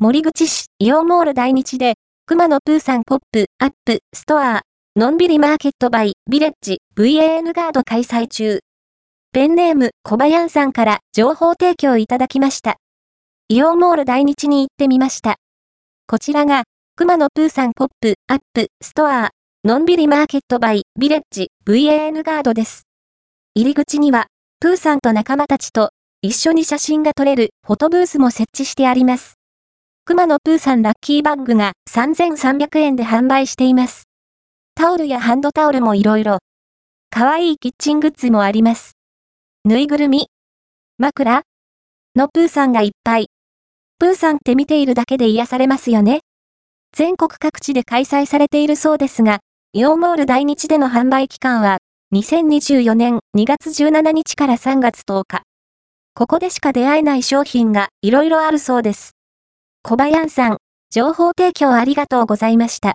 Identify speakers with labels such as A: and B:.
A: 守口市イオンモール大日で、くまのプーさん POP UP STORE、のんびりマーケット by ヴィレッジ ヴァンガード開催中。ペンネーム小林さんから情報提供いただきました。イオンモール大日に行ってみました。こちらが、くまのプーさん POP UP STORE、のんびりマーケット by ヴィレッジ ヴァンガードです。入り口には、プーさんと仲間たちと一緒に写真が撮れるフォトブースも設置してあります。熊野プーさんラッキーバッグが3300円で販売しています。タオルやハンドタオルもいろいろ。かわいキッチングッズもあります。ぬいぐるみ枕のプーさんがいっぱい。プーさんって見ているだけで癒されますよね。全国各地で開催されているそうですが、イオンモール大日での販売期間は、2024年2月17日から3月10日。ここでしか出会えない商品がいろいろあるそうです。小林さん、情報提供ありがとうございました。